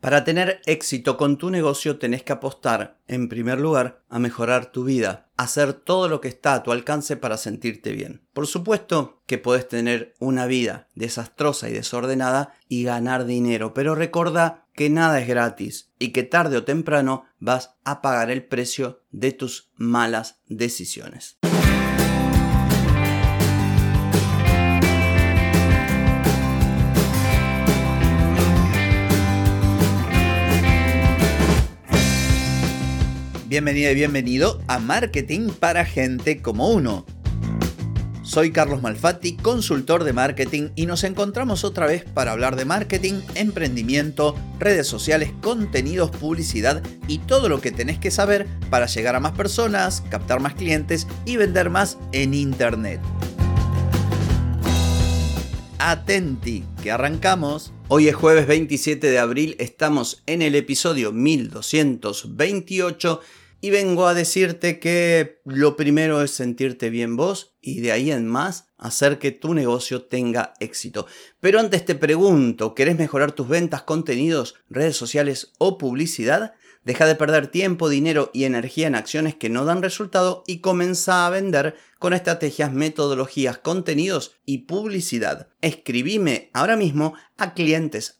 Para tener éxito con tu negocio tenés que apostar, en primer lugar, a mejorar tu vida, hacer todo lo que está a tu alcance para sentirte bien. Por supuesto que puedes tener una vida desastrosa y desordenada y ganar dinero, pero recuerda que nada es gratis y que tarde o temprano vas a pagar el precio de tus malas decisiones. Bienvenida y bienvenido a Marketing para Gente como Uno. Soy Carlos Malfatti, consultor de marketing y nos encontramos otra vez para hablar de marketing, emprendimiento, redes sociales, contenidos, publicidad y todo lo que tenés que saber para llegar a más personas, captar más clientes y vender más en Internet. Atenti, que arrancamos. Hoy es jueves 27 de abril, estamos en el episodio 1228 y vengo a decirte que lo primero es sentirte bien vos y de ahí en más hacer que tu negocio tenga éxito. Pero antes te pregunto, ¿querés mejorar tus ventas, contenidos, redes sociales o publicidad? Deja de perder tiempo, dinero y energía en acciones que no dan resultado y comienza a vender con estrategias, metodologías, contenidos y publicidad. Escribime ahora mismo a clientes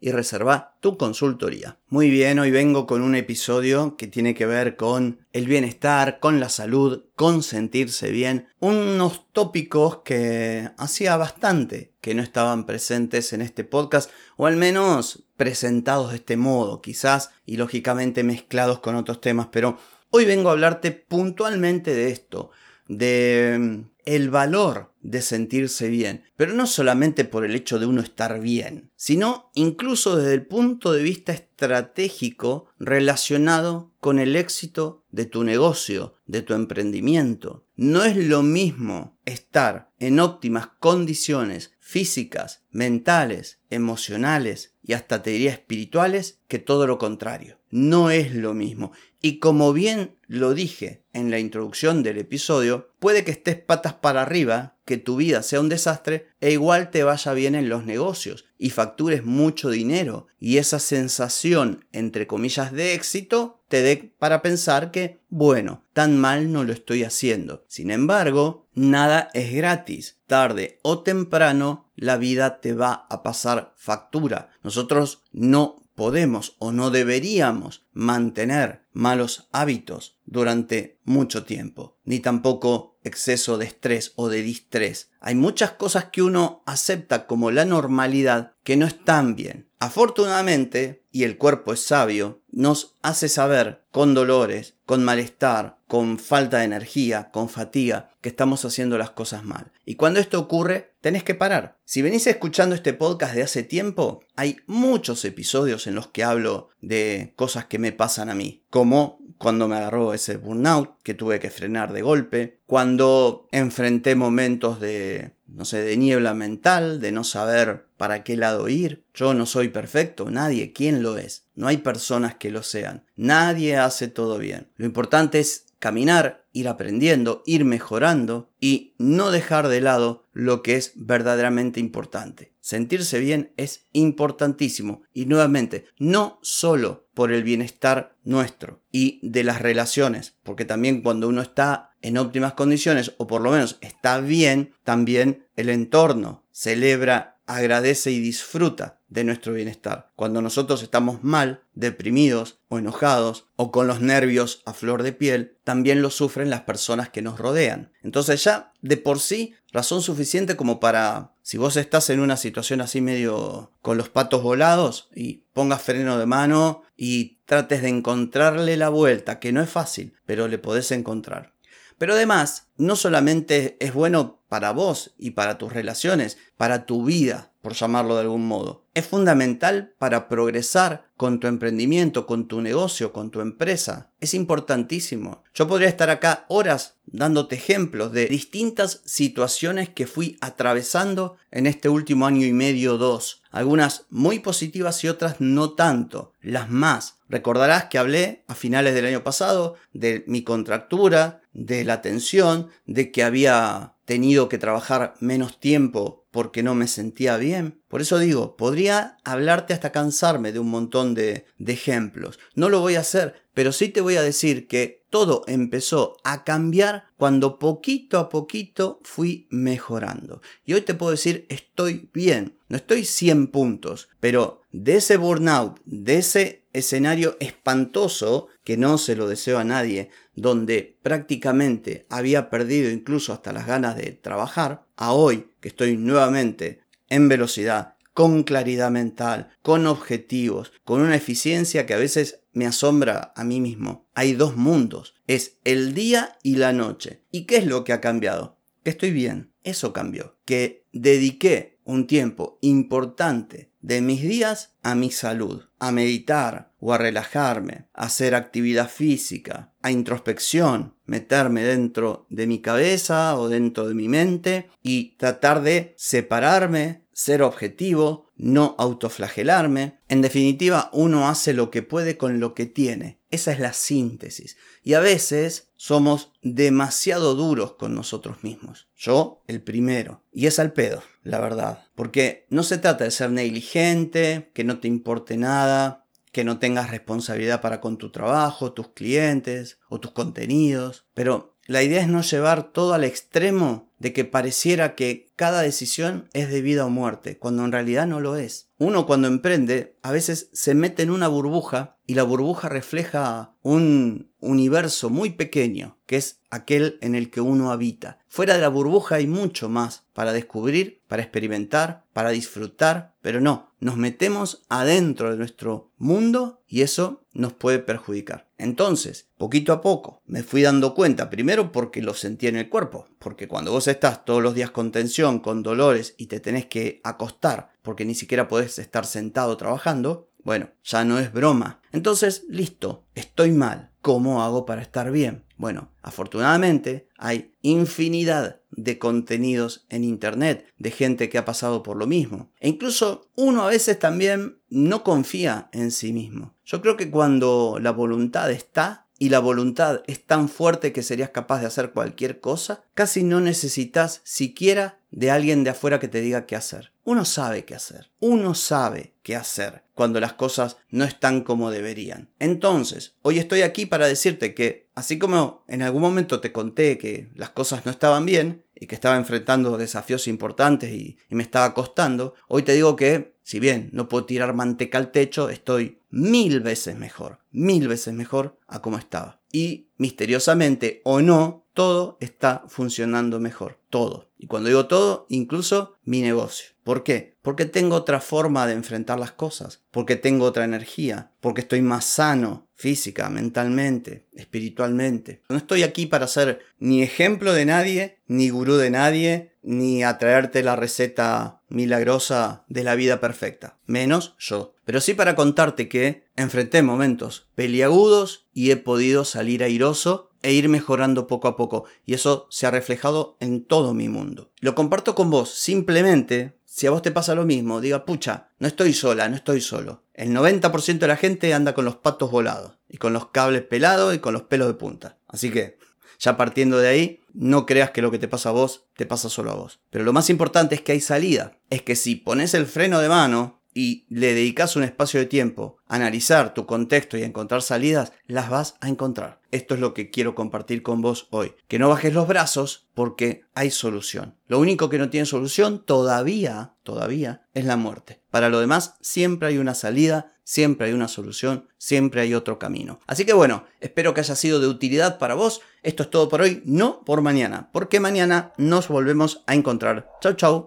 y reserva tu consultoría. Muy bien, hoy vengo con un episodio que tiene que ver con el bienestar, con la salud, con sentirse bien. Unos tópicos que hacía bastante que no estaban presentes en este podcast o al menos presentados de este modo, quizás y lógicamente mezclados con otros temas, pero hoy vengo a hablarte puntualmente de esto, de mm, el valor de sentirse bien, pero no solamente por el hecho de uno estar bien, sino incluso desde el punto de vista estratégico relacionado con el éxito de tu negocio, de tu emprendimiento. No es lo mismo estar en óptimas condiciones físicas, mentales, emocionales y hasta te diría espirituales que todo lo contrario. No es lo mismo. Y como bien lo dije en la introducción del episodio, puede que estés patas para arriba, que tu vida sea un desastre e igual te vaya bien en los negocios y factures mucho dinero y esa sensación entre comillas de éxito te dé para pensar que, bueno, tan mal no lo estoy haciendo. Sin embargo, nada es gratis. Tarde o temprano la vida te va a pasar factura. Nosotros no podemos o no deberíamos mantener malos hábitos durante mucho tiempo, ni tampoco exceso de estrés o de distrés. Hay muchas cosas que uno acepta como la normalidad que no están bien. Afortunadamente, y el cuerpo es sabio, nos hace saber con dolores, con malestar, con falta de energía, con fatiga, que estamos haciendo las cosas mal. Y cuando esto ocurre, tenés que parar. Si venís escuchando este podcast de hace tiempo, hay muchos episodios en los que hablo de cosas que me pasan a mí, como cuando me agarró ese burnout que tuve que frenar de golpe, cuando enfrenté momentos de, no sé, de niebla mental, de no saber para qué lado ir. Yo no soy perfecto, nadie, ¿quién lo es? No hay personas que lo sean. Nadie hace todo bien. Lo importante es caminar, ir aprendiendo, ir mejorando y no dejar de lado lo que es verdaderamente importante. Sentirse bien es importantísimo y nuevamente, no solo por el bienestar nuestro y de las relaciones, porque también cuando uno está en óptimas condiciones o por lo menos está bien, también el entorno celebra, agradece y disfruta de nuestro bienestar. Cuando nosotros estamos mal, deprimidos o enojados o con los nervios a flor de piel, también lo sufren las personas que nos rodean. Entonces ya de por sí, razón suficiente como para, si vos estás en una situación así medio con los patos volados y pongas freno de mano y trates de encontrarle la vuelta, que no es fácil, pero le podés encontrar. Pero además, no solamente es bueno para vos y para tus relaciones, para tu vida, por llamarlo de algún modo. Es fundamental para progresar con tu emprendimiento, con tu negocio, con tu empresa. Es importantísimo. Yo podría estar acá horas dándote ejemplos de distintas situaciones que fui atravesando en este último año y medio dos. Algunas muy positivas y otras no tanto. Las más. Recordarás que hablé a finales del año pasado de mi contractura, de la tensión, de que había tenido que trabajar menos tiempo porque no me sentía bien. Por eso digo, podría hablarte hasta cansarme de un montón de, ejemplos. No lo voy a hacer, pero sí te voy a decir que todo empezó a cambiar cuando poquito a poquito fui mejorando. Y hoy te puedo decir, estoy bien. No estoy 100 puntos, pero de ese burnout, de ese escenario espantoso, que no se lo deseo a nadie, donde prácticamente había perdido incluso hasta las ganas de trabajar, a hoy que estoy nuevamente en velocidad, con claridad mental, con objetivos, con una eficiencia que a veces me asombra a mí mismo. Hay dos mundos, es el día y la noche. ¿Y qué es lo que ha cambiado? Que estoy bien, eso cambió. Que dediqué un tiempo importante de mis días a mi salud, a meditar o a relajarme, a hacer actividad física, a introspección, meterme dentro de mi cabeza o dentro de mi mente y tratar de separarme, ser objetivo, no autoflagelarme. En definitiva, uno hace lo que puede con lo que tiene. Esa es la síntesis. Y a veces somos demasiado duros con nosotros mismos. Yo, el primero. Y es al pedo, la verdad. Porque no se trata de ser negligente, que no te importe nada, que no tengas responsabilidad para con tu trabajo, tus clientes o tus contenidos. Pero la idea es no llevar todo al extremo de que pareciera que cada decisión es de vida o muerte, cuando en realidad no lo es. Uno cuando emprende a veces se mete en una burbuja y la burbuja refleja un universo muy pequeño, que es aquel en el que uno habita. Fuera de la burbuja hay mucho más para descubrir, para experimentar, para disfrutar, pero no, nos metemos adentro de nuestro mundo y eso nos puede perjudicar. Entonces, poquito a poco, me fui dando cuenta, primero porque lo sentí en el cuerpo, porque cuando vos estás todos los días con tensión, con dolores y te tenés que acostar porque ni siquiera podés estar sentado trabajando, bueno, ya no es broma. Entonces, listo, estoy mal. ¿Cómo hago para estar bien? Bueno, afortunadamente hay infinidad de contenidos en Internet, de gente que ha pasado por lo mismo. E incluso uno a veces también no confía en sí mismo. Yo creo que cuando la voluntad está, y la voluntad es tan fuerte que serías capaz de hacer cualquier cosa, casi no necesitas siquiera de alguien de afuera que te diga qué hacer. Uno sabe qué hacer. Uno sabe qué hacer cuando las cosas no están como deberían. Entonces, hoy estoy aquí para decirte que, así como en algún momento te conté que las cosas no estaban bien y que estaba enfrentando desafíos importantes y, me estaba costando, hoy te digo que, si bien no puedo tirar manteca al techo, estoy mil veces mejor, mil veces mejor a como estaba. Y misteriosamente o no, todo está funcionando mejor. Todo. Y cuando digo todo, incluso mi negocio. ¿Por qué? Porque tengo otra forma de enfrentar las cosas. Porque tengo otra energía. Porque estoy más sano física, mentalmente, espiritualmente. No estoy aquí para ser ni ejemplo de nadie, ni gurú de nadie, ni atraerte la receta milagrosa de la vida perfecta. Menos yo. Pero sí para contarte que enfrenté momentos peliagudos y he podido salir airoso e ir mejorando poco a poco. Y eso se ha reflejado en todo mi mundo. Lo comparto con vos simplemente. Si a vos te pasa lo mismo, diga, pucha, no estoy sola, no estoy solo. El 90% de la gente anda con los patos volados, y con los cables pelados y con los pelos de punta. Así que, ya partiendo de ahí, no creas que lo que te pasa a vos te pasa solo a vos. Pero lo más importante es que hay salida. Es que si pones el freno de mano y le dedicas un espacio de tiempo a analizar tu contexto y a encontrar salidas, las vas a encontrar. Esto es lo que quiero compartir con vos hoy. Que no bajes los brazos porque hay solución. Lo único que no tiene solución todavía, todavía, es la muerte. Para lo demás, siempre hay una salida, siempre hay una solución, siempre hay otro camino. Así que bueno, espero que haya sido de utilidad para vos. Esto es todo por hoy, no por mañana, porque mañana nos volvemos a encontrar. Chau, chau.